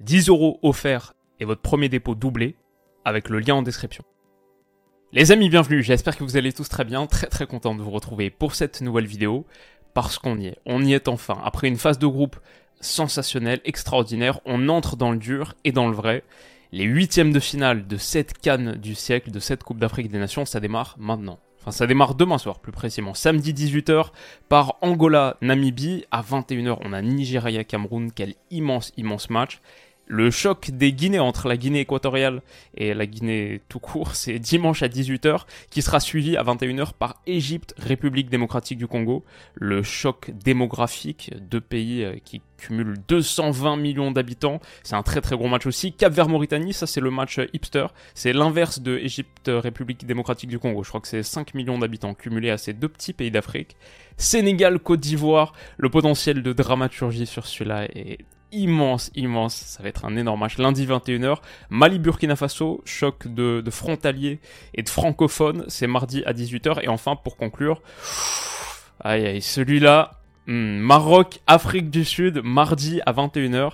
10 euros offerts et votre premier dépôt doublé avec le lien en description. Les amis, bienvenue, j'espère que vous allez tous très bien, très très content de vous retrouver pour cette nouvelle vidéo, parce qu'on y est, on y est enfin. Après une phase de groupe sensationnelle, extraordinaire, on entre dans le dur et dans le vrai. Les huitièmes de finale de cette canne du siècle, de cette Coupe d'Afrique des Nations, ça démarre maintenant. Enfin, ça démarre demain soir, plus précisément. Samedi 18h par Angola-Namibie. À 21h, on a Nigeria-Cameroun. Quel immense, immense match. Le choc des Guinées entre la Guinée équatoriale et la Guinée tout court, c'est dimanche à 18h, qui sera suivi à 21h par Égypte, République démocratique du Congo. Le choc démographique, deux pays euh, qui cumulent 220 millions d'habitants. C'est un très très gros match aussi. Cap Vert Mauritanie, ça c'est le match euh, hipster. C'est l'inverse de Égypte, République démocratique du Congo. Je crois que c'est 5 millions d'habitants cumulés à ces deux petits pays d'Afrique. Sénégal, Côte d'Ivoire, le potentiel de dramaturgie sur celui-là est immense, immense. Ça va être un énorme match. Lundi 21h, Mali-Burkina Faso, choc de, frontaliers et de francophones. C'est mardi à 18h. Et enfin, pour conclure, aïe aïe, celui-là, hmm, Maroc, Afrique du Sud, mardi à 21h.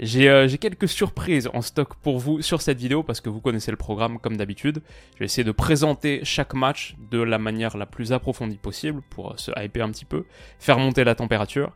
J'ai euh, j'ai quelques surprises en stock pour vous sur cette vidéo parce que vous connaissez le programme comme d'habitude. Je vais essayer de présenter chaque match de la manière la plus approfondie possible pour se hyper un petit peu, faire monter la température.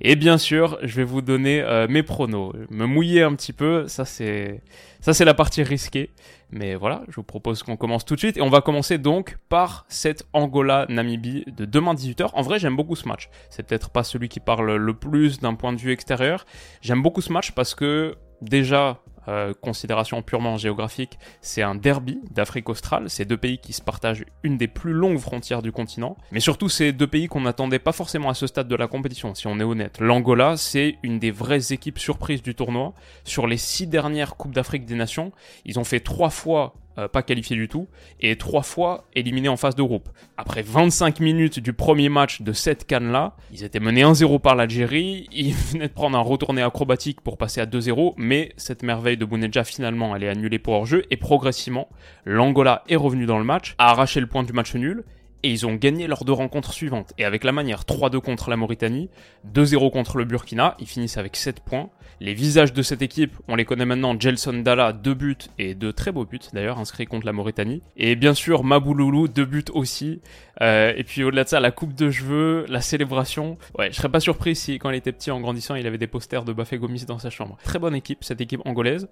Et bien sûr, je vais vous donner euh, mes pronos, me mouiller un petit peu, ça c'est la partie risquée. Mais voilà, je vous propose qu'on commence tout de suite et on va commencer donc par cette Angola Namibie de demain 18h. En vrai, j'aime beaucoup ce match. C'est peut-être pas celui qui parle le plus d'un point de vue extérieur. J'aime beaucoup ce match parce que déjà euh, considération purement géographique, c'est un derby d'Afrique australe. C'est deux pays qui se partagent une des plus longues frontières du continent. Mais surtout, c'est deux pays qu'on n'attendait pas forcément à ce stade de la compétition, si on est honnête. L'Angola, c'est une des vraies équipes surprises du tournoi. Sur les six dernières Coupes d'Afrique des Nations, ils ont fait trois fois euh, pas qualifié du tout, et trois fois éliminé en phase de groupe. Après 25 minutes du premier match de cette canne-là, ils étaient menés 1-0 par l'Algérie, ils venaient de prendre un retourné acrobatique pour passer à 2-0, mais cette merveille de Bounedja finalement elle est annulée pour hors-jeu, et progressivement, l'Angola est revenu dans le match, a arraché le point du match nul, et ils ont gagné leurs deux rencontres suivantes. Et avec la manière 3-2 contre la Mauritanie, 2-0 contre le Burkina, ils finissent avec 7 points. Les visages de cette équipe, on les connaît maintenant, Gelson Dalla, 2 buts et de très beaux buts d'ailleurs, inscrits contre la Mauritanie. Et bien sûr, Mabouloulou, 2 buts aussi. Euh, et puis au-delà de ça, la coupe de cheveux, la célébration. Ouais, je serais pas surpris si quand il était petit en grandissant, il avait des posters de Bafé Gomis dans sa chambre. Très bonne équipe, cette équipe angolaise.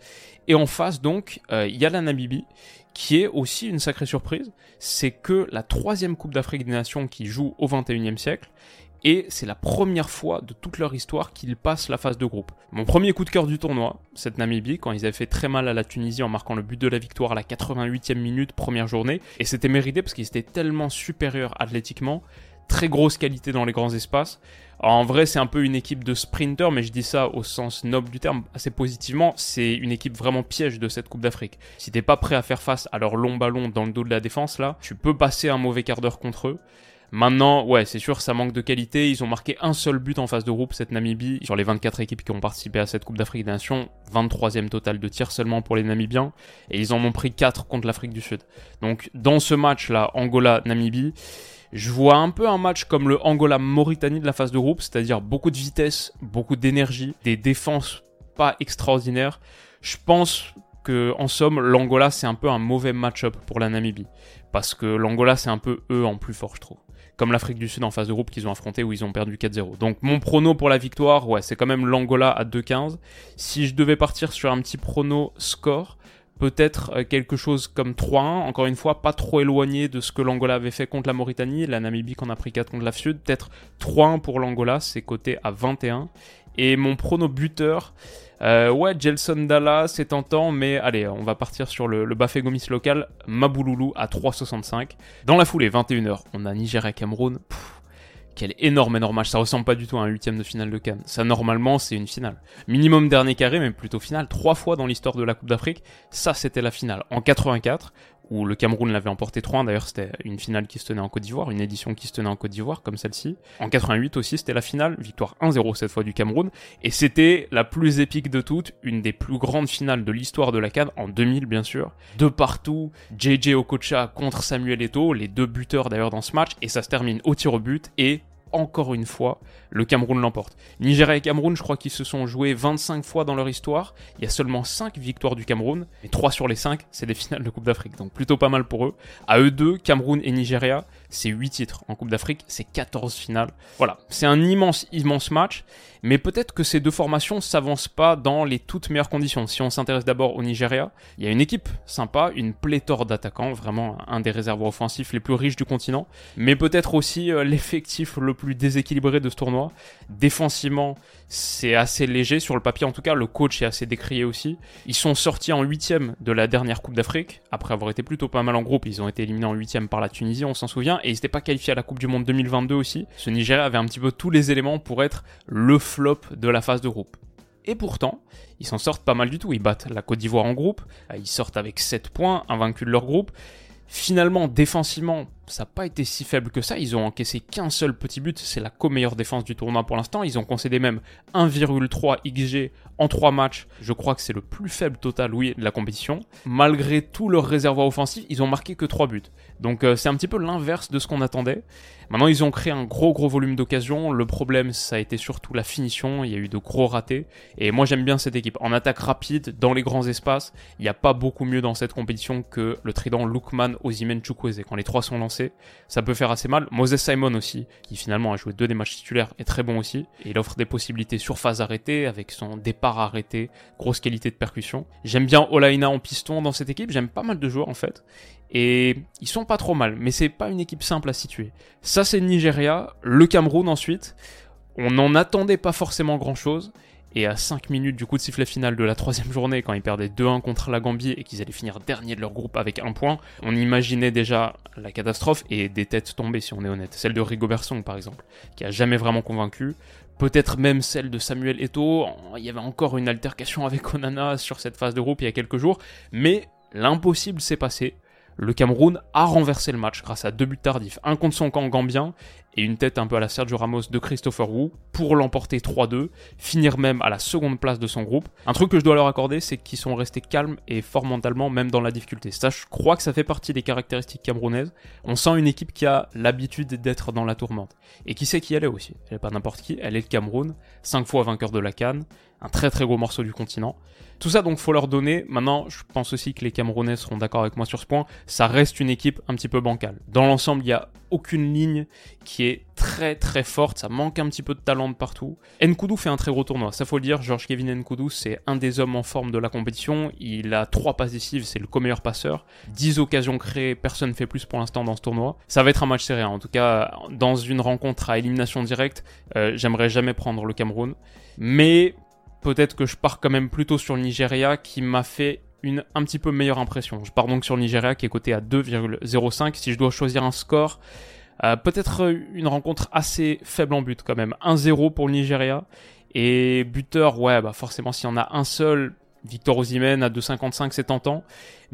Et en face donc, euh, il y a la Namibie qui est aussi une sacrée surprise, c'est que la troisième Coupe d'Afrique des Nations qui joue au 21e siècle, et c'est la première fois de toute leur histoire qu'ils passent la phase de groupe. Mon premier coup de cœur du tournoi, cette Namibie, quand ils avaient fait très mal à la Tunisie en marquant le but de la victoire à la 88e minute, première journée, et c'était mérité parce qu'ils étaient tellement supérieurs athlétiquement, très grosse qualité dans les grands espaces. en vrai, c'est un peu une équipe de sprinters, mais je dis ça au sens noble du terme, assez positivement. C'est une équipe vraiment piège de cette Coupe d'Afrique. Si t'es pas prêt à faire face à leur long ballon dans le dos de la défense, là, tu peux passer un mauvais quart d'heure contre eux. Maintenant, ouais, c'est sûr, ça manque de qualité. Ils ont marqué un seul but en phase de groupe, cette Namibie, sur les 24 équipes qui ont participé à cette Coupe d'Afrique des Nations. 23e total de tirs seulement pour les Namibiens. Et ils en ont pris 4 contre l'Afrique du Sud. Donc, dans ce match-là, Angola-Namibie, je vois un peu un match comme le Angola-Mauritanie de la phase de groupe, c'est-à-dire beaucoup de vitesse, beaucoup d'énergie, des défenses pas extraordinaires. Je pense que, en somme, l'Angola, c'est un peu un mauvais match-up pour la Namibie. Parce que l'Angola, c'est un peu eux en plus fort, je trouve comme l'Afrique du Sud en phase de groupe qu'ils ont affronté où ils ont perdu 4-0. Donc mon prono pour la victoire, ouais, c'est quand même l'Angola à 2-15. Si je devais partir sur un petit prono score, peut-être euh, quelque chose comme 3-1, encore une fois, pas trop éloigné de ce que l'Angola avait fait contre la Mauritanie, la Namibie qu'on a pris 4 contre la Sud, peut-être 3-1 pour l'Angola, c'est coté à 21. Et mon prono buteur, euh, ouais, Gelson Dalla, c'est tentant, mais allez, on va partir sur le, le Bafé Gomis local, Mabouloulou à 3,65. Dans la foulée, 21h, on a Nigeria-Cameroun. Quel énorme, énorme match. Ça ressemble pas du tout à un huitième de finale de Cannes. Ça, normalement, c'est une finale. Minimum dernier carré, mais plutôt finale. Trois fois dans l'histoire de la Coupe d'Afrique, ça, c'était la finale. En 84, où le Cameroun l'avait emporté 3-1. D'ailleurs, c'était une finale qui se tenait en Côte d'Ivoire, une édition qui se tenait en Côte d'Ivoire, comme celle-ci. En 88 aussi, c'était la finale, victoire 1-0 cette fois du Cameroun. Et c'était la plus épique de toutes, une des plus grandes finales de l'histoire de la CAN, en 2000 bien sûr. De partout, JJ Okocha contre Samuel Eto'o, les deux buteurs d'ailleurs dans ce match, et ça se termine au tir au but, et encore une fois, le Cameroun l'emporte. Nigeria et Cameroun, je crois qu'ils se sont joués 25 fois dans leur histoire. Il y a seulement 5 victoires du Cameroun, et 3 sur les 5, c'est des finales de Coupe d'Afrique. Donc plutôt pas mal pour eux. À eux deux, Cameroun et Nigeria, c'est 8 titres. En Coupe d'Afrique, c'est 14 finales. Voilà, c'est un immense, immense match. Mais peut-être que ces deux formations s'avancent pas dans les toutes meilleures conditions. Si on s'intéresse d'abord au Nigeria, il y a une équipe sympa, une pléthore d'attaquants, vraiment un des réservoirs offensifs les plus riches du continent, mais peut-être aussi euh, l'effectif le plus déséquilibré de ce tournoi. Défensivement, c'est assez léger sur le papier en tout cas, le coach est assez décrié aussi. Ils sont sortis en huitième de la dernière Coupe d'Afrique, après avoir été plutôt pas mal en groupe, ils ont été éliminés en huitième par la Tunisie, on s'en souvient, et ils n'étaient pas qualifiés à la Coupe du Monde 2022 aussi. Ce Nigeria avait un petit peu tous les éléments pour être le flop de la phase de groupe. Et pourtant, ils s'en sortent pas mal du tout. Ils battent la Côte d'Ivoire en groupe, ils sortent avec 7 points, invaincus de leur groupe. Finalement, défensivement, ça n'a pas été si faible que ça. Ils ont encaissé qu'un seul petit but. C'est la co-meilleure défense du tournoi pour l'instant. Ils ont concédé même 1,3 XG en 3 matchs. Je crois que c'est le plus faible total, oui, de la compétition. Malgré tout leur réservoir offensif, ils ont marqué que 3 buts. Donc euh, c'est un petit peu l'inverse de ce qu'on attendait. Maintenant, ils ont créé un gros gros volume d'occasions. Le problème, ça a été surtout la finition. Il y a eu de gros ratés. Et moi, j'aime bien cette équipe. En attaque rapide, dans les grands espaces, il n'y a pas beaucoup mieux dans cette compétition que le trident Lookman, Ozymen, Chukwueze. Quand les trois sont lancés, ça peut faire assez mal. Moses Simon aussi, qui finalement a joué deux des matchs titulaires, est très bon aussi. Il offre des possibilités sur phase arrêtée, avec son départ arrêté, grosse qualité de percussion. J'aime bien Olaina en piston dans cette équipe, j'aime pas mal de joueurs en fait. Et ils sont pas trop mal, mais c'est pas une équipe simple à situer. Ça c'est Nigeria, le Cameroun ensuite. On n'en attendait pas forcément grand chose. Et à 5 minutes du coup de sifflet final de la troisième journée, quand ils perdaient 2-1 contre la Gambie et qu'ils allaient finir dernier de leur groupe avec un point, on imaginait déjà la catastrophe et des têtes tombées si on est honnête. Celle de Rigobert Song par exemple, qui a jamais vraiment convaincu. Peut-être même celle de Samuel Eto'o. Il y avait encore une altercation avec Onana sur cette phase de groupe il y a quelques jours. Mais l'impossible s'est passé le Cameroun a renversé le match grâce à deux buts tardifs, un contre son camp gambien et une tête un peu à la Sergio Ramos de Christopher Wu pour l'emporter 3-2, finir même à la seconde place de son groupe. Un truc que je dois leur accorder, c'est qu'ils sont restés calmes et forts mentalement même dans la difficulté. Ça, je crois que ça fait partie des caractéristiques camerounaises. On sent une équipe qui a l'habitude d'être dans la tourmente et qui sait qui elle est aussi. Elle n'est pas n'importe qui, elle est le Cameroun, cinq fois vainqueur de la Cannes, un très très gros morceau du continent. Tout ça donc faut leur donner. Maintenant, je pense aussi que les Camerounais seront d'accord avec moi sur ce point. Ça reste une équipe un petit peu bancale. Dans l'ensemble, il n'y a aucune ligne qui très très forte. Ça manque un petit peu de talent de partout. Nkoudou fait un très gros tournoi. Ça faut le dire. Georges Kevin Nkoudou, c'est un des hommes en forme de la compétition. Il a trois passes décisives. C'est le co-meilleur passeur. 10 occasions créées. Personne ne fait plus pour l'instant dans ce tournoi. Ça va être un match serré. Hein. En tout cas, dans une rencontre à élimination directe, euh, j'aimerais jamais prendre le Cameroun. Mais peut-être que je pars quand même plutôt sur le Nigeria qui m'a fait une un petit peu meilleure impression. Je pars donc sur le Nigeria qui est coté à 2,05. Si je dois choisir un score, euh, peut-être une rencontre assez faible en but quand même. 1-0 pour le Nigeria. Et buteur, ouais, bah forcément s'il y en a un seul, Victor Osimhen à 2,55 c'est tentant.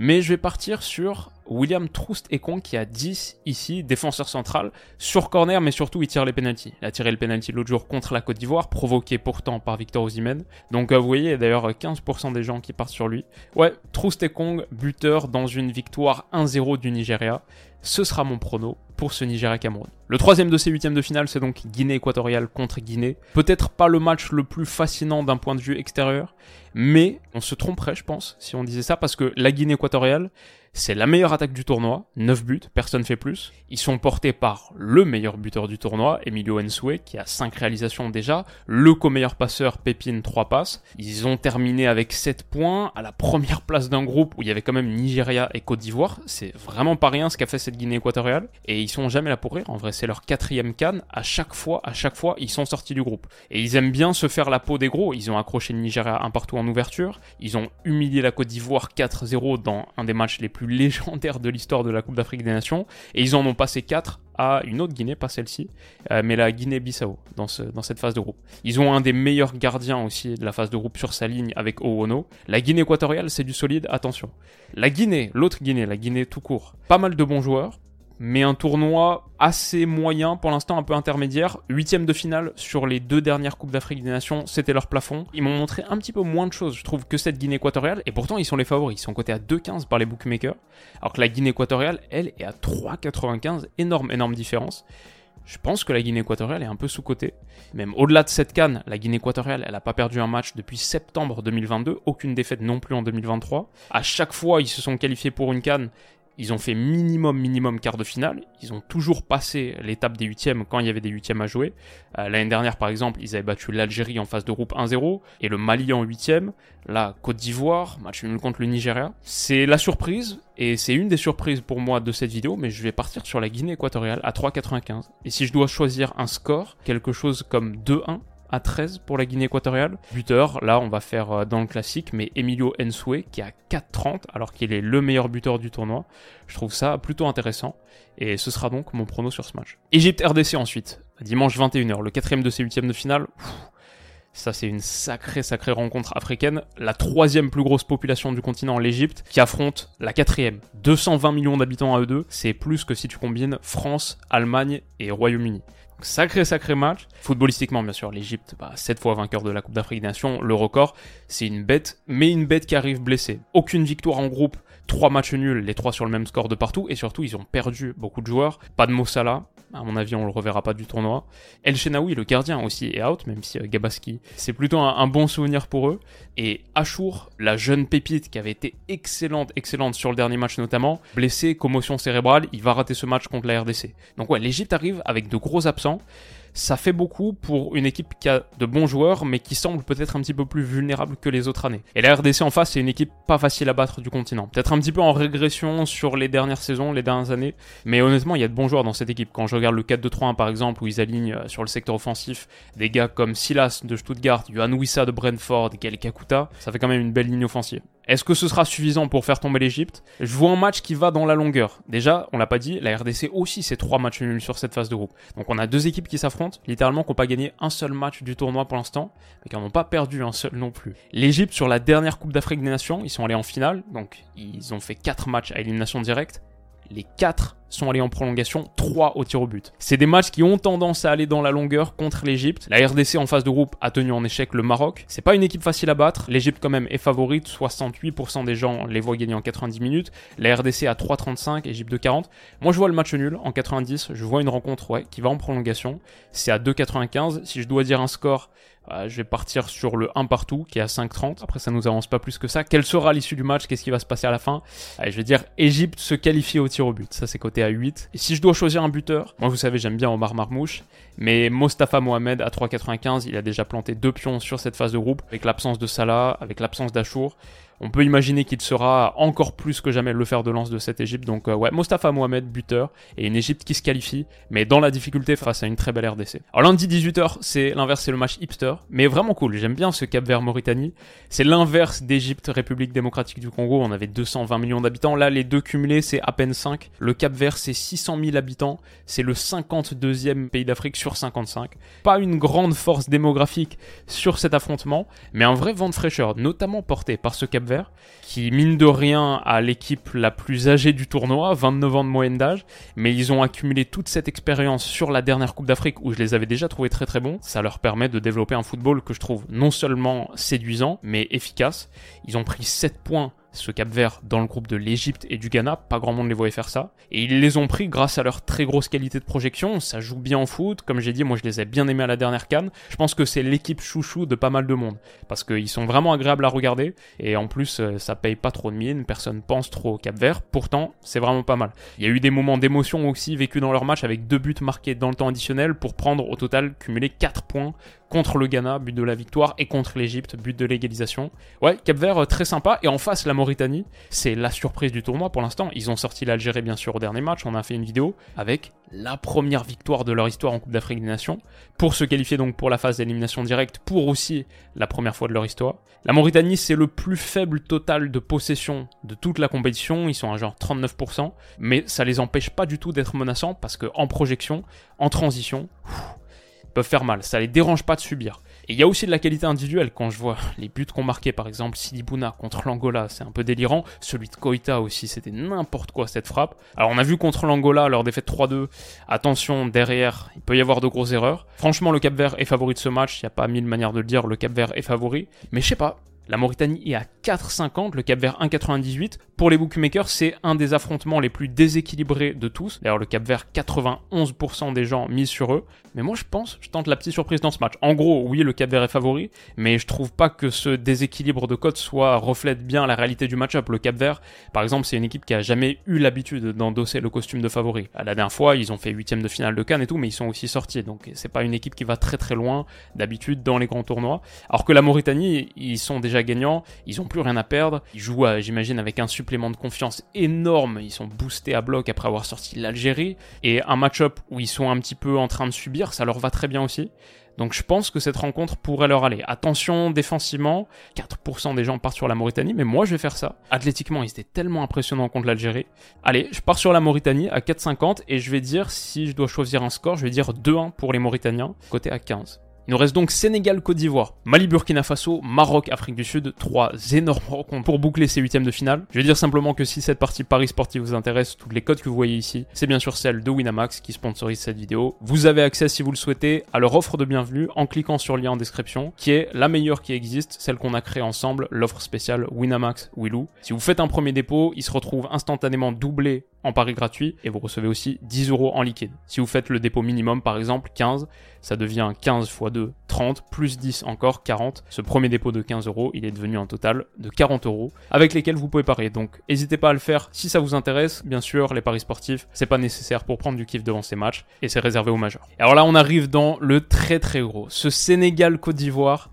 Mais je vais partir sur William Troust Ekong qui a 10 ici, défenseur central, sur corner, mais surtout il tire les pénalties. Il a tiré le penalty l'autre jour contre la Côte d'Ivoire, provoqué pourtant par Victor Osimhen. Donc euh, vous voyez, d'ailleurs 15% des gens qui partent sur lui. Ouais, Troust Ekong, buteur dans une victoire 1-0 du Nigeria. Ce sera mon prono pour ce Nigeria-Cameroun. Le troisième de ces huitièmes de finale, c'est donc Guinée équatoriale contre Guinée. Peut-être pas le match le plus fascinant d'un point de vue extérieur, mais on se tromperait, je pense, si on disait ça, parce que la Guinée équatoriale, équatoriale c'est la meilleure attaque du tournoi, 9 buts, personne fait plus. Ils sont portés par le meilleur buteur du tournoi, Emilio Ensue, qui a 5 réalisations déjà, le co-meilleur passeur, Pépine, 3 passes. Ils ont terminé avec 7 points, à la première place d'un groupe où il y avait quand même Nigeria et Côte d'Ivoire. C'est vraiment pas rien ce qu'a fait cette Guinée équatoriale. Et ils sont jamais là pour rire, en vrai c'est leur quatrième canne. À chaque fois, à chaque fois, ils sont sortis du groupe. Et ils aiment bien se faire la peau des gros. Ils ont accroché le Nigeria un partout en ouverture. Ils ont humilié la Côte d'Ivoire 4-0 dans un des matchs les plus plus légendaires de l'histoire de la Coupe d'Afrique des Nations, et ils en ont passé 4 à une autre Guinée, pas celle-ci, euh, mais la Guinée-Bissau dans, ce, dans cette phase de groupe. Ils ont un des meilleurs gardiens aussi de la phase de groupe sur sa ligne avec Owono. La Guinée équatoriale, c'est du solide, attention. La Guinée, l'autre Guinée, la Guinée tout court, pas mal de bons joueurs, mais un tournoi assez moyen, pour l'instant un peu intermédiaire. Huitième de finale sur les deux dernières Coupes d'Afrique des Nations, c'était leur plafond. Ils m'ont montré un petit peu moins de choses, je trouve, que cette Guinée équatoriale, et pourtant ils sont les favoris. Ils sont cotés à 2,15 par les bookmakers, alors que la Guinée équatoriale, elle, est à 3,95. Énorme, énorme différence. Je pense que la Guinée équatoriale est un peu sous-cotée. Même au-delà de cette canne, la Guinée équatoriale, elle n'a pas perdu un match depuis septembre 2022, aucune défaite non plus en 2023. À chaque fois, ils se sont qualifiés pour une canne ils ont fait minimum, minimum quart de finale. Ils ont toujours passé l'étape des huitièmes quand il y avait des huitièmes à jouer. Euh, l'année dernière, par exemple, ils avaient battu l'Algérie en phase de groupe 1-0 et le Mali en huitième. La Côte d'Ivoire, match nul contre le Nigeria. C'est la surprise et c'est une des surprises pour moi de cette vidéo, mais je vais partir sur la Guinée équatoriale à 3,95. Et si je dois choisir un score, quelque chose comme 2-1, à 13 pour la Guinée équatoriale. Buteur, là on va faire euh, dans le classique, mais Emilio Ensue qui a 4,30 alors qu'il est le meilleur buteur du tournoi. Je trouve ça plutôt intéressant et ce sera donc mon prono sur ce match. Égypte RDC ensuite, dimanche 21h, le quatrième de ces huitièmes de finale. ça c'est une sacrée sacrée rencontre africaine, la troisième plus grosse population du continent, l'Égypte, qui affronte la quatrième. 220 millions d'habitants à eux deux, c'est plus que si tu combines France, Allemagne et Royaume-Uni. Sacré, sacré match. Footballistiquement, bien sûr, l'Egypte, bah, 7 fois vainqueur de la Coupe d'Afrique des Nations, le record, c'est une bête, mais une bête qui arrive blessée. Aucune victoire en groupe, 3 matchs nuls, les 3 sur le même score de partout, et surtout, ils ont perdu beaucoup de joueurs. Pas de Mossala, à mon avis, on le reverra pas du tournoi. El Shenaoui, le gardien aussi, est out, même si euh, Gabaski, c'est plutôt un, bon souvenir pour eux. Et Achour, la jeune pépite qui avait été excellente, excellente sur le dernier match notamment, blessé, commotion cérébrale, il va rater ce match contre la RDC. Donc ouais, l'Egypte arrive avec de gros absents ça fait beaucoup pour une équipe qui a de bons joueurs, mais qui semble peut-être un petit peu plus vulnérable que les autres années. Et la RDC en face, c'est une équipe pas facile à battre du continent. Peut-être un petit peu en régression sur les dernières saisons, les dernières années, mais honnêtement, il y a de bons joueurs dans cette équipe. Quand je regarde le 4-2-3-1 par exemple, où ils alignent euh, sur le secteur offensif des gars comme Silas de Stuttgart, Johan Wissa de Brentford, Gael Kakuta, ça fait quand même une belle ligne offensive. Est-ce que ce sera suffisant pour faire tomber l'Egypte Je vois un match qui va dans la longueur. Déjà, on l'a pas dit, la RDC aussi c'est trois matchs nuls sur cette phase de groupe. Donc on a deux équipes qui s'affrontent, littéralement qui n'ont pas gagné un seul match du tournoi pour l'instant, mais qui n'en ont pas perdu un seul non plus. L'Egypte sur la dernière Coupe d'Afrique des Nations, ils sont allés en finale, donc ils ont fait quatre matchs à élimination directe. Les quatre sont allés en prolongation, 3 au tir au but. C'est des matchs qui ont tendance à aller dans la longueur contre l'Egypte. La RDC en phase de groupe a tenu en échec le Maroc. C'est pas une équipe facile à battre. L'Egypte quand même est favorite, 68% des gens les voient gagner en 90 minutes. La RDC à 3,35, Égypte de 40. Moi je vois le match nul en 90, je vois une rencontre qui va en prolongation. C'est à 2,95. Si je dois dire un score, je vais partir sur le 1 partout qui est à 5,30. Après, ça nous avance pas plus que ça. Quelle sera l'issue du match? Qu'est-ce qui va se passer à la fin? Je vais dire Égypte se qualifie au tir au but. Ça, c'est côté à 8. Et si je dois choisir un buteur, moi, vous savez, j'aime bien Omar Marmouche. Mais Mostafa Mohamed à 3,95, il a déjà planté deux pions sur cette phase de groupe. Avec l'absence de Salah, avec l'absence d'Achour on peut imaginer qu'il sera encore plus que jamais le fer de lance de cette Égypte. Donc euh, ouais, Mostafa Mohamed, buteur, et une Égypte qui se qualifie, mais dans la difficulté face à une très belle RDC. Alors lundi 18h, c'est l'inverse, c'est le match hipster, mais vraiment cool. J'aime bien ce Cap Vert Mauritanie. C'est l'inverse d'Égypte, République démocratique du Congo. On avait 220 millions d'habitants. Là, les deux cumulés, c'est à peine 5. Le Cap Vert, c'est 600 000 habitants. C'est le 52e pays d'Afrique sur 55. Pas une grande force démographique sur cet affrontement, mais un vrai vent de fraîcheur, notamment porté par ce Cap qui mine de rien à l'équipe la plus âgée du tournoi, 29 ans de moyenne d'âge, mais ils ont accumulé toute cette expérience sur la dernière Coupe d'Afrique où je les avais déjà trouvés très très bons. Ça leur permet de développer un football que je trouve non seulement séduisant, mais efficace. Ils ont pris 7 points ce Cap Vert dans le groupe de l'Égypte et du Ghana, pas grand monde les voyait faire ça. Et ils les ont pris grâce à leur très grosse qualité de projection, ça joue bien en foot, comme j'ai dit, moi je les ai bien aimés à la dernière canne. Je pense que c'est l'équipe chouchou de pas mal de monde, parce qu'ils sont vraiment agréables à regarder, et en plus euh, ça paye pas trop de mine, personne pense trop au Cap Vert, pourtant c'est vraiment pas mal. Il y a eu des moments d'émotion aussi vécus dans leur match avec deux buts marqués dans le temps additionnel pour prendre au total cumuler 4 points contre le Ghana, but de la victoire, et contre l'Égypte, but de l'égalisation. Ouais, Cap Vert, euh, très sympa. Et en face, la Mauritanie, c'est la surprise du tournoi pour l'instant. Ils ont sorti l'Algérie, bien sûr, au dernier match. On a fait une vidéo avec la première victoire de leur histoire en Coupe d'Afrique des Nations, pour se qualifier donc pour la phase d'élimination directe, pour aussi la première fois de leur histoire. La Mauritanie, c'est le plus faible total de possession de toute la compétition, ils sont à genre 39%, mais ça les empêche pas du tout d'être menaçants, parce que en projection, en transition, faire mal, ça les dérange pas de subir. Et il y a aussi de la qualité individuelle quand je vois les buts qu'on marquait, par exemple Sidi Bouna contre l'Angola, c'est un peu délirant. Celui de Koita aussi, c'était n'importe quoi cette frappe. Alors on a vu contre l'Angola leur défaite 3-2, attention derrière, il peut y avoir de grosses erreurs. Franchement, le Cap Vert est favori de ce match, il n'y a pas mille manières de le dire, le Cap Vert est favori. Mais je sais pas, la Mauritanie est à 4,50, le Cap Vert 1,98. Pour les bookmakers, c'est un des affrontements les plus déséquilibrés de tous. D'ailleurs, le Cap Vert, 91% des gens misent sur eux. Mais moi, je pense, je tente la petite surprise dans ce match. En gros, oui, le Cap Vert est favori, mais je trouve pas que ce déséquilibre de cote soit reflète bien la réalité du match-up. Le Cap Vert, par exemple, c'est une équipe qui a jamais eu l'habitude d'endosser le costume de favori. La dernière fois, ils ont fait huitième de finale de Cannes et tout, mais ils sont aussi sortis. Donc, c'est pas une équipe qui va très très loin d'habitude dans les grands tournois. Alors que la Mauritanie, ils sont déjà gagnants, ils ont plus rien à perdre. Ils jouent, j'imagine, avec un supplément de confiance énorme. Ils sont boostés à bloc après avoir sorti l'Algérie. Et un match-up où ils sont un petit peu en train de subir, ça leur va très bien aussi. Donc je pense que cette rencontre pourrait leur aller. Attention défensivement, 4% des gens partent sur la Mauritanie, mais moi je vais faire ça. Athlétiquement, ils étaient tellement impressionnants contre l'Algérie. Allez, je pars sur la Mauritanie à 4,50 et je vais dire, si je dois choisir un score, je vais dire 2-1 pour les Mauritaniens, côté à 15. Il nous reste donc Sénégal, Côte d'Ivoire, Mali, Burkina Faso, Maroc, Afrique du Sud. Trois énormes rencontres pour boucler ces huitièmes de finale. Je vais dire simplement que si cette partie Paris Sportif vous intéresse, toutes les codes que vous voyez ici, c'est bien sûr celle de Winamax qui sponsorise cette vidéo. Vous avez accès, si vous le souhaitez, à leur offre de bienvenue en cliquant sur le lien en description, qui est la meilleure qui existe, celle qu'on a créée ensemble, l'offre spéciale Winamax Willou. Si vous faites un premier dépôt, il se retrouve instantanément doublé en pari gratuit et vous recevez aussi 10 euros en liquide. Si vous faites le dépôt minimum, par exemple 15, ça devient 15 x 2, 30, plus 10 encore, 40. Ce premier dépôt de 15 euros, il est devenu un total de 40 euros avec lesquels vous pouvez parier. Donc n'hésitez pas à le faire si ça vous intéresse. Bien sûr, les paris sportifs, c'est pas nécessaire pour prendre du kiff devant ces matchs et c'est réservé aux majeurs. Alors là, on arrive dans le très très gros. Ce Sénégal-Côte d'Ivoire,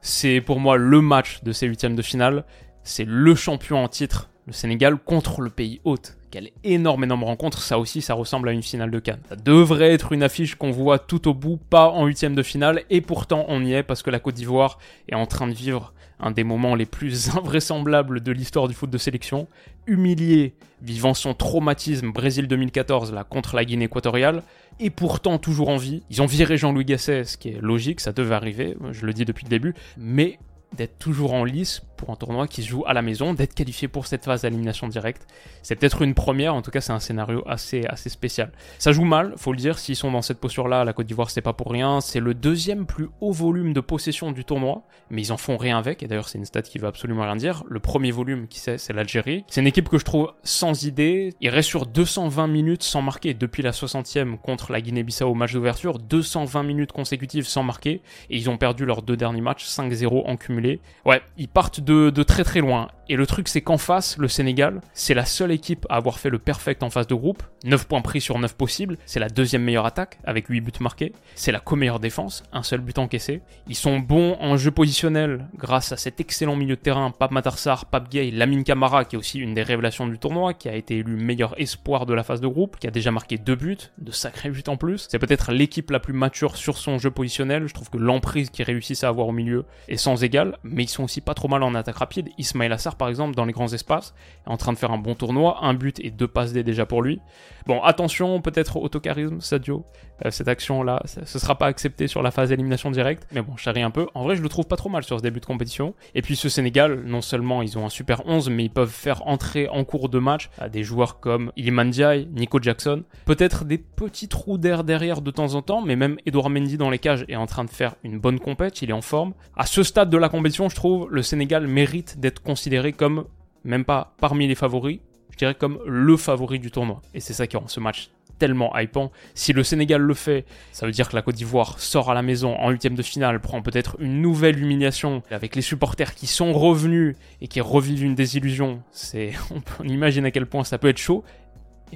c'est pour moi le match de ces huitièmes de finale. C'est le champion en titre, le Sénégal contre le pays hôte. Quelle énorme, énorme rencontre. Ça aussi, ça ressemble à une finale de Cannes. Ça devrait être une affiche qu'on voit tout au bout, pas en huitième de finale. Et pourtant, on y est parce que la Côte d'Ivoire est en train de vivre un des moments les plus invraisemblables de l'histoire du foot de sélection. Humilié, vivant son traumatisme Brésil 2014 là contre la Guinée équatoriale, et pourtant toujours en vie. Ils ont viré Jean-Louis Gasset, ce qui est logique, ça devait arriver, je le dis depuis le début, mais d'être toujours en lice pour un tournoi qui se joue à la maison, d'être qualifié pour cette phase d'élimination directe. C'est peut-être une première, en tout cas c'est un scénario assez, assez spécial. Ça joue mal, faut le dire, s'ils sont dans cette posture-là, la Côte d'Ivoire c'est pas pour rien, c'est le deuxième plus haut volume de possession du tournoi, mais ils en font rien avec, et d'ailleurs c'est une stat qui veut absolument rien dire. Le premier volume qui c'est, c'est l'Algérie. C'est une équipe que je trouve sans idée, il reste sur 220 minutes sans marquer depuis la 60e contre la Guinée-Bissau au match d'ouverture, 220 minutes consécutives sans marquer, et ils ont perdu leurs deux derniers matchs, 5-0 en cumulé. Ouais, ils partent de, de très très loin. Et le truc, c'est qu'en face, le Sénégal, c'est la seule équipe à avoir fait le perfect en phase de groupe. 9 points pris sur 9 possibles. C'est la deuxième meilleure attaque, avec 8 buts marqués. C'est la co-meilleure défense, un seul but encaissé. Ils sont bons en jeu positionnel, grâce à cet excellent milieu de terrain, Pape Matarsar, Pape Gay, Lamine Camara, qui est aussi une des révélations du tournoi, qui a été élu meilleur espoir de la phase de groupe, qui a déjà marqué 2 buts, de sacrés buts en plus. C'est peut-être l'équipe la plus mature sur son jeu positionnel. Je trouve que l'emprise qu'ils réussissent à avoir au milieu est sans égal, mais ils sont aussi pas trop mal en attaque rapide. Ismail Assar, par exemple, dans les grands espaces, en train de faire un bon tournoi, un but et deux passes D déjà pour lui. Bon, attention, peut-être autocharisme, Sadio. Euh, cette action-là, ce sera pas accepté sur la phase élimination directe, mais bon, je charrie un peu. En vrai, je le trouve pas trop mal sur ce début de compétition. Et puis ce Sénégal, non seulement ils ont un super 11, mais ils peuvent faire entrer en cours de match à des joueurs comme Iliman Ndiaye, Nico Jackson, peut-être des petits trous d'air derrière de temps en temps, mais même Edouard Mendy dans les cages est en train de faire une bonne compète, il est en forme. À ce stade de la compétition, je trouve, le Sénégal mérite d'être considéré comme, même pas parmi les favoris, je dirais comme le favori du tournoi. Et c'est ça qui rend ce match tellement hypant. Si le Sénégal le fait, ça veut dire que la Côte d'Ivoire sort à la maison en huitième de finale, prend peut-être une nouvelle humiliation avec les supporters qui sont revenus et qui revivent une désillusion. C'est, on peut imaginer à quel point ça peut être chaud.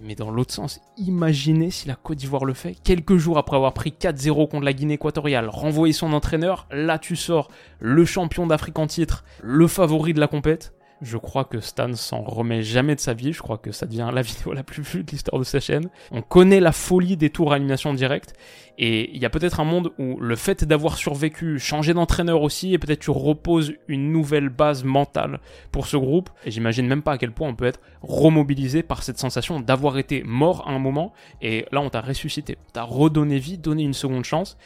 mais dans l'autre sens, imaginez si la Côte d'Ivoire le fait. Quelques jours après avoir pris 4-0 contre la Guinée équatoriale, renvoyer son entraîneur, là tu sors le champion d'Afrique en titre, le favori de la compète. Je crois que Stan s'en remet jamais de sa vie. Je crois que ça devient la vidéo la plus vue de l'histoire de sa chaîne. On connaît la folie des tours à élimination directe. Et il y a peut-être un monde où le fait d'avoir survécu, changé d'entraîneur aussi, et peut-être tu reposes une nouvelle base mentale pour ce groupe. Et j'imagine même pas à quel point on peut être remobilisé par cette sensation d'avoir été mort à un moment. Et là, on t'a ressuscité. On t'a redonné vie, donné une seconde chance.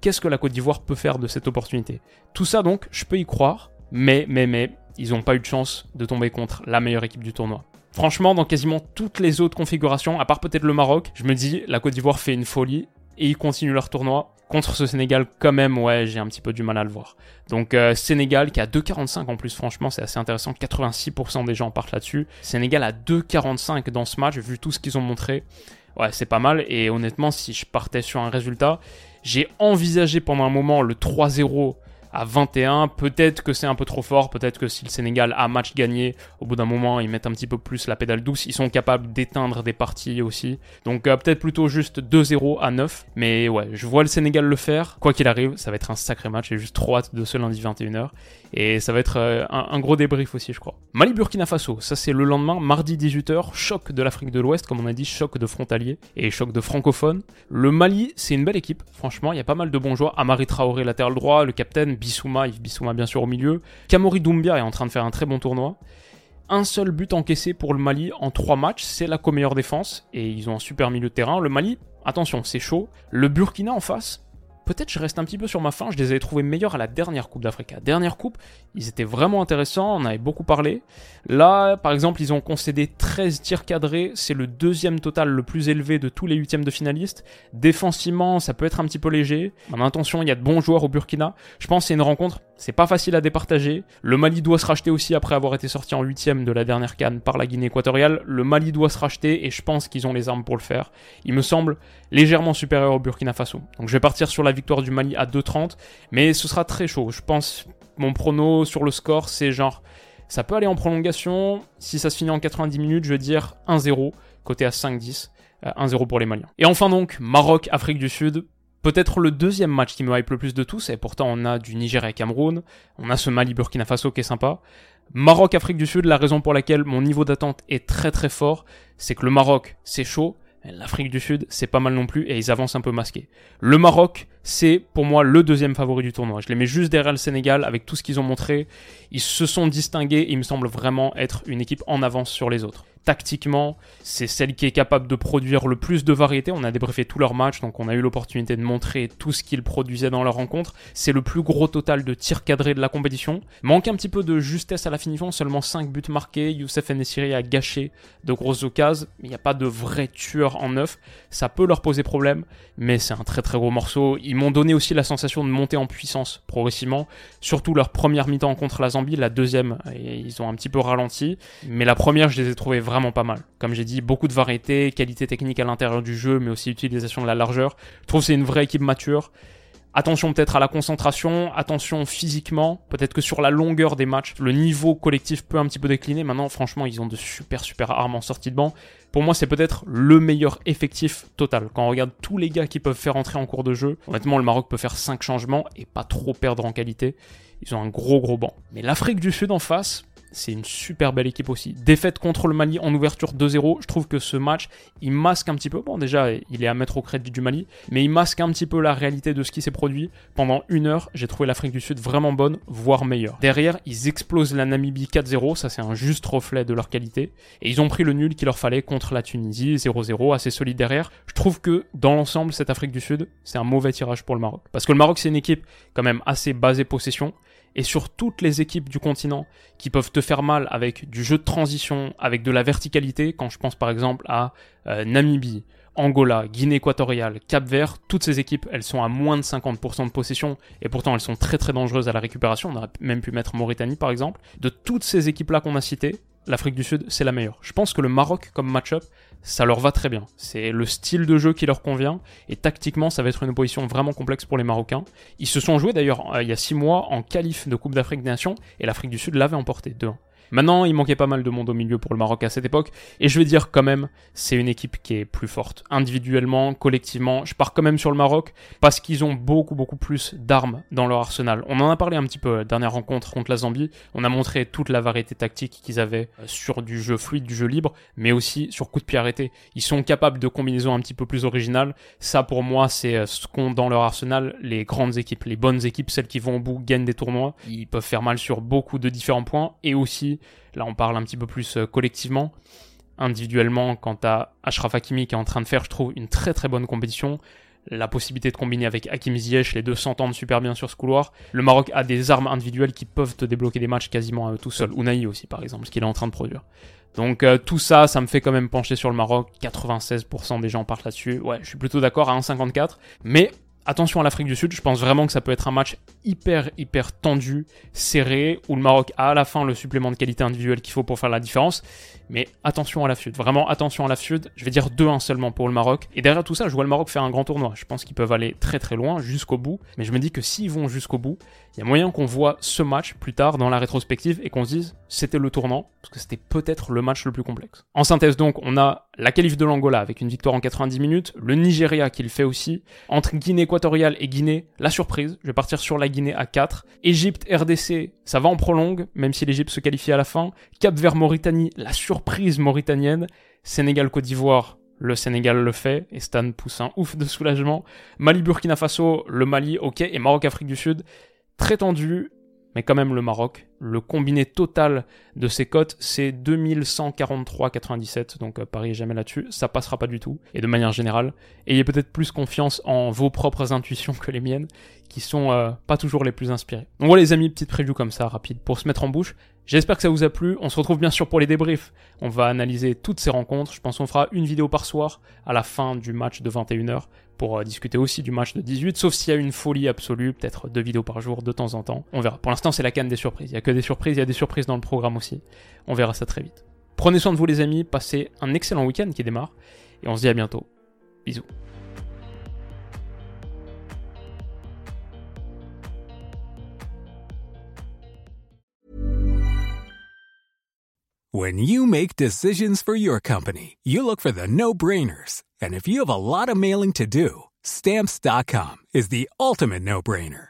Qu'est-ce que la Côte d'Ivoire peut faire de cette opportunité? Tout ça donc, je peux y croire. Mais, mais, mais, ils n'ont pas eu de chance de tomber contre la meilleure équipe du tournoi. Franchement, dans quasiment toutes les autres configurations, à part peut-être le Maroc, je me dis, la Côte d'Ivoire fait une folie et ils continuent leur tournoi. Contre ce Sénégal, quand même, ouais, j'ai un petit peu du mal à le voir. Donc euh, Sénégal qui a 2,45 en plus, franchement, c'est assez intéressant. 86% des gens partent là-dessus. Sénégal a 2,45 dans ce match, vu tout ce qu'ils ont montré. Ouais, c'est pas mal. Et honnêtement, si je partais sur un résultat, j'ai envisagé pendant un moment le 3-0 à 21. Peut-être que c'est un peu trop fort, peut-être que si le Sénégal a match gagné, au bout d'un moment, ils mettent un petit peu plus la pédale douce. Ils sont capables d'éteindre des parties aussi. Donc euh, peut-être plutôt juste 2-0 à 9. Mais ouais, je vois le Sénégal le faire. Quoi qu'il arrive, ça va être un sacré match. J'ai juste trop hâte de ce lundi 21h. Et ça va être euh, un, gros débrief aussi, je crois. Mali-Burkina Faso, ça c'est le lendemain, mardi 18h, choc de l'Afrique de l'Ouest, comme on a dit, choc de frontaliers et choc de francophones. Le Mali, c'est une belle équipe, franchement, il y a pas mal de bons joueurs. Amari Traoré, latéral droit, le capitaine, Bissouma, Yves Bissouma bien sûr au milieu. Kamori Doumbia est en train de faire un très bon tournoi. Un seul but encaissé pour le Mali en trois matchs, c'est la co-meilleure défense, et ils ont un super milieu de terrain. Le Mali, attention, c'est chaud. Le Burkina en face, peut-être je reste un petit peu sur ma fin, je les avais trouvés meilleurs à la dernière Coupe d'Afrique. Dernière Coupe, ils étaient vraiment intéressants, on avait beaucoup parlé. Là, par exemple, ils ont concédé 13 tirs cadrés, c'est le deuxième total le plus élevé de tous les huitièmes de finalistes. Défensivement, ça peut être un petit peu léger. En intention, il y a de bons joueurs au Burkina. Je pense que c'est une rencontre, c'est pas facile à départager. Le Mali doit se racheter aussi après avoir été sorti en huitième de la dernière canne par la Guinée équatoriale. Le Mali doit se racheter et je pense qu'ils ont les armes pour le faire. Il me semble légèrement supérieur au Burkina Faso. Donc je vais partir sur la victoire du Mali à 2,30, mais ce sera très chaud. Je pense, mon prono sur le score, c'est genre, ça peut aller en prolongation. Si ça se finit en 90 minutes, je veux dire 1-0, côté à 5-10. 1-0 euh, pour les Maliens. Et enfin donc, Maroc, Afrique du Sud. Peut-être le deuxième match qui me hype le plus de tous, et pourtant on a du Niger et Cameroun, on a ce Mali Burkina Faso qui est sympa. Maroc Afrique du Sud, la raison pour laquelle mon niveau d'attente est très très fort, c'est que le Maroc c'est chaud, L'Afrique du Sud, c'est pas mal non plus et ils avancent un peu masqués. Le Maroc, c'est pour moi le deuxième favori du tournoi. Je les mets juste derrière le Sénégal avec tout ce qu'ils ont montré. Ils se sont distingués et il me semble vraiment être une équipe en avance sur les autres tactiquement, c'est celle qui est capable de produire le plus de variété. On a débriefé tous leurs matchs, donc on a eu l'opportunité de montrer tout ce qu'ils produisaient dans leur rencontre. C'est le plus gros total de tirs cadrés de la compétition. Manque un petit peu de justesse à la finition, seulement 5 buts marqués. Youssef Nessiri a gâché de grosses occasions. Il n'y a pas de vrai tueur en neuf. Ça peut leur poser problème, mais c'est un très très gros morceau. M'ont donné aussi la sensation de monter en puissance progressivement. Surtout leur première mi-temps contre la Zambie, la deuxième, ils ont un petit peu ralenti. Mais la première, je les ai trouvés vraiment pas mal. Comme j'ai dit, beaucoup de variété, qualité technique à l'intérieur du jeu, mais aussi utilisation de la largeur. Je trouve que c'est une vraie équipe mature. Attention peut-être à la concentration, attention physiquement, peut-être que sur la longueur des matchs, le niveau collectif peut un petit peu décliner. Maintenant, franchement, ils ont de super super armes en sortie de banc. Pour moi, c'est peut-être le meilleur effectif total. Quand on regarde tous les gars qui peuvent faire entrer en cours de jeu, honnêtement, le Maroc peut faire 5 changements et pas trop perdre en qualité. Ils ont un gros gros banc. Mais l'Afrique du Sud en face, c'est une super belle équipe aussi. Défaite contre le Mali en ouverture 2-0. Je trouve que ce match, il masque un petit peu. Bon, déjà, il est à mettre au crédit du Mali, mais il masque un petit peu la réalité de ce qui s'est produit. Pendant une heure, j'ai trouvé l'Afrique du Sud vraiment bonne, voire meilleure. Derrière, ils explosent la Namibie 4-0. Ça, c'est un juste reflet de leur qualité. Et ils ont pris le nul qu'il leur fallait contre la Tunisie, 0-0, assez solide derrière. Je trouve que, dans l'ensemble, cette Afrique du Sud, c'est un mauvais tirage pour le Maroc. Parce que le Maroc, c'est une équipe quand même assez basée possession et sur toutes les équipes du continent qui peuvent te faire mal avec du jeu de transition, avec de la verticalité, quand je pense par exemple à euh, Namibie, Angola, Guinée équatoriale, Cap Vert, toutes ces équipes, elles sont à moins de 50% de possession et pourtant elles sont très très dangereuses à la récupération. On aurait même pu mettre Mauritanie par exemple. De toutes ces équipes-là qu'on a citées, l'Afrique du Sud, c'est la meilleure. Je pense que le Maroc comme match-up, ça leur va très bien. C'est le style de jeu qui leur convient, et tactiquement, ça va être une opposition vraiment complexe pour les Marocains. Ils se sont joués d'ailleurs euh, il y a 6 mois en qualif de Coupe d'Afrique des Nations, et l'Afrique du Sud l'avait emporté 2-1. Maintenant, il manquait pas mal de monde au milieu pour le Maroc à cette époque, et je vais dire quand même, c'est une équipe qui est plus forte. Individuellement, collectivement, je pars quand même sur le Maroc, parce qu'ils ont beaucoup, beaucoup plus d'armes dans leur arsenal. On en a parlé un petit peu, la dernière rencontre contre la Zambie, on a montré toute la variété tactique qu'ils avaient euh, sur du jeu fluide, du jeu libre, mais aussi sur coup de pied arrêté. Ils sont capables de combinaisons un petit peu plus originales. Ça, pour moi, c'est euh, ce qu'ont dans leur arsenal les grandes équipes, les bonnes équipes, celles qui vont au bout, gagnent des tournois. Ils peuvent faire mal sur beaucoup de différents points, et aussi, là on parle un petit peu plus euh, collectivement, individuellement, quant à Ashraf Hakimi qui est en train de faire, je trouve, une très très bonne compétition la possibilité de combiner avec Hakim Ziyech, les deux s'entendent super bien sur ce couloir. Le Maroc a des armes individuelles qui peuvent te débloquer des matchs quasiment tout seul. Unai aussi, par exemple, ce qu'il est en train de produire. Donc euh, tout ça, ça me fait quand même pencher sur le Maroc. 96% des gens partent là-dessus. Ouais, je suis plutôt d'accord à 1,54. Mais attention à l'Afrique du Sud, je pense vraiment que ça peut être un match hyper hyper tendu, serré, où le Maroc a à la fin le supplément de qualité individuelle qu'il faut pour faire la différence. Mais attention à la Sud, vraiment attention à la Sud. Je vais dire 2-1 seulement pour le Maroc. Et derrière tout ça, je vois le Maroc faire un grand tournoi. Je pense qu'ils peuvent aller très très loin, jusqu'au bout. Mais je me dis que s'ils vont jusqu'au bout, il y a moyen qu'on voit ce match plus tard dans la rétrospective et qu'on se dise c'était le tournant, parce que c'était peut-être le match le plus complexe. En synthèse donc, on a la qualif de l'Angola avec une victoire en 90 minutes, le Nigeria qui le fait aussi. Entre Guinée et Guinée, la surprise. Je vais partir sur la Guinée à 4. Égypte, RDC, ça va en prolongue, même si l'Égypte se qualifie à la fin. Cap vers Mauritanie, la surprise prise mauritanienne. Sénégal-Côte d'Ivoire, le Sénégal le fait, et Stan pousse un ouf de soulagement. Mali-Burkina Faso, le Mali, ok, et Maroc-Afrique du Sud, très tendu, mais quand même le Maroc. Le combiné total de ces cotes, c'est 2143,97, donc euh, Paris jamais là-dessus, ça passera pas du tout. Et de manière générale, ayez peut-être plus confiance en vos propres intuitions que les miennes, qui sont euh, pas toujours les plus inspirées. Donc voilà les amis, petite preview comme ça, rapide, pour se mettre en bouche. J'espère que ça vous a plu. On se retrouve bien sûr pour les débriefs. On va analyser toutes ces rencontres. Je pense qu'on fera une vidéo par soir à la fin du match de 21h pour euh, discuter aussi du match de 18, sauf s'il y a une folie absolue, peut-être deux vidéos par jour de temps en temps. On verra. Pour l'instant, c'est la canne des surprises. Il y a que des surprises, il y a des surprises dans le programme aussi. On verra ça très vite. Prenez soin de vous les amis, passez un excellent week-end qui démarre et on se dit à bientôt. Bisous. When you make decisions for your company, you look for the no-brainers. And if you have a lot of mailing to do, stamps.com is the ultimate no-brainer.